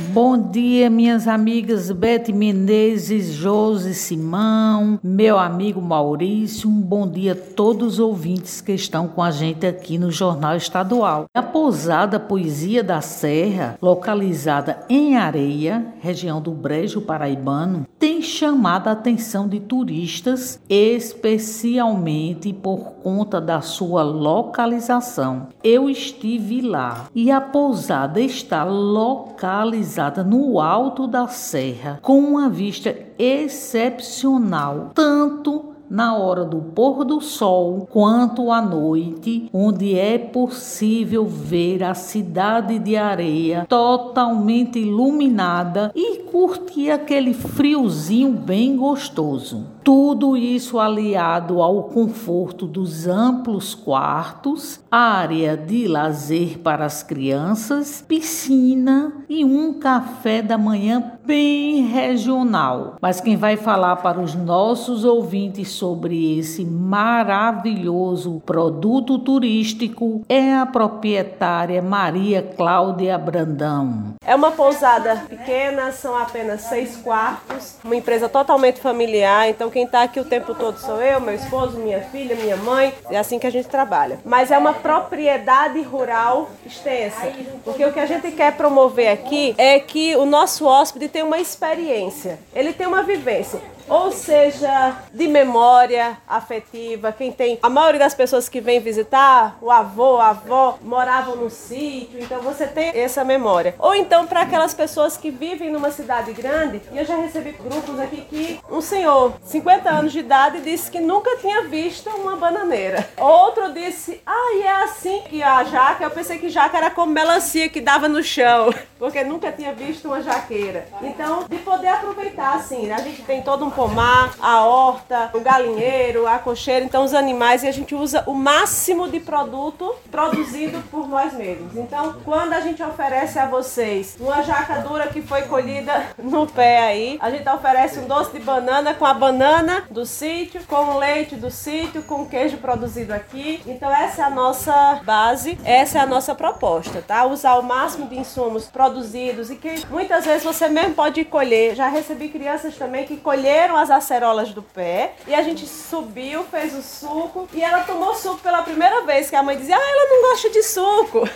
Bom dia, minhas amigas Bete Menezes, Josi Simão, meu amigo Maurício. Um bom dia a todos os ouvintes que estão com a gente aqui no Jornal Estadual. A pousada Poesia da Serra, localizada em Areia, região do Brejo Paraibano, tem chamado a atenção de turistas, especialmente por conta da sua localização. Eu estive lá e a pousada está localizada no alto da serra, com uma vista excepcional, tanto na hora do pôr do sol quanto à noite, onde é possível ver a cidade de areia totalmente iluminada e curtir aquele friozinho bem gostoso. Tudo isso aliado ao conforto dos amplos quartos, área de lazer para as crianças, piscina e um café da manhã bem regional. Mas quem vai falar para os nossos ouvintes sobre esse maravilhoso produto turístico é a proprietária Maria Cláudia Brandão. É uma pousada pequena, são apenas seis quartos, uma empresa totalmente familiar, então quem está aqui o tempo todo sou eu, meu esposo, minha filha, minha mãe. É assim que a gente trabalha. Mas é uma propriedade rural extensa. Porque o que a gente quer promover aqui é que o nosso hóspede tenha uma experiência. Ele tem uma vivência ou seja de memória afetiva. Quem tem a maioria das pessoas que vem visitar, o avô, a avó moravam no sítio, então você tem essa memória. Ou então para aquelas pessoas que vivem numa cidade grande, e eu já recebi grupos aqui que um senhor, 50 anos de idade, disse que nunca tinha visto uma bananeira. Outro disse: "Ah, e é assim que a jaca, eu pensei que jaca era como melancia que dava no chão, porque nunca tinha visto uma jaqueira". Então, de poder aproveitar assim, né? a gente tem todo um pomar, a horta, o galinheiro, a cocheira, então os animais e a gente usa o máximo de produto produzido por nós mesmos. Então, quando a gente oferece a vocês uma jaca dura que foi colhida no pé aí, a gente oferece um doce de banana com a banana do sítio, com o leite do sítio, com o queijo produzido aqui. Então, essa é a nossa base, essa é a nossa proposta, tá? Usar o máximo de insumos produzidos e que muitas vezes você mesmo pode colher. Já recebi crianças também que colheram as acerolas do pé e a gente subiu, fez o suco e ela tomou suco pela primeira vez, que a mãe dizia, ah, ela não gosta de suco.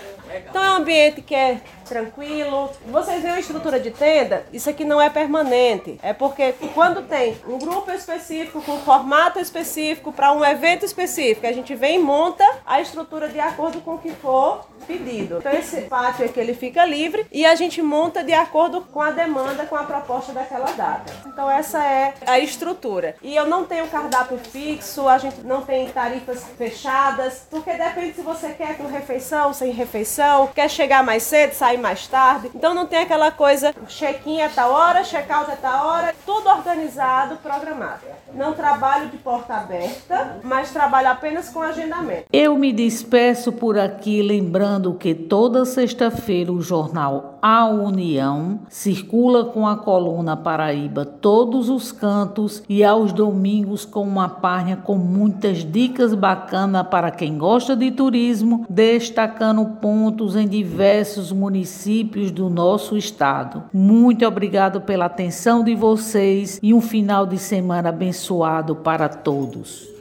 Então é um ambiente que é tranquilo. Vocês veem a estrutura de tenda? Isso aqui não é permanente. É porque quando tem um grupo específico, com um formato específico, para um evento específico, a gente vem e monta a estrutura de acordo com o que for pedido. Então esse pátio aqui ele fica livre e a gente monta de acordo com a demanda, com a proposta daquela data. Então essa é a estrutura. E eu não tenho cardápio fixo, a gente não tem tarifas fechadas, porque depende se você quer com refeição, sem refeição, quer chegar mais cedo, sair mais tarde. Então não tem aquela coisa, check-in é tal hora, check-out é tal hora, tudo organizado, programado. Não trabalho de porta aberta, mas trabalho apenas com agendamento. Eu me despeço por aqui lembrando que toda sexta-feira o jornal A União circula com a coluna Paraíba todos os cantos e aos domingos com uma página com muitas dicas bacanas para quem gosta de turismo, destacando pontos em diversos municípios do nosso estado. Muito obrigado pela atenção de vocês e um final de semana abençoado para todos.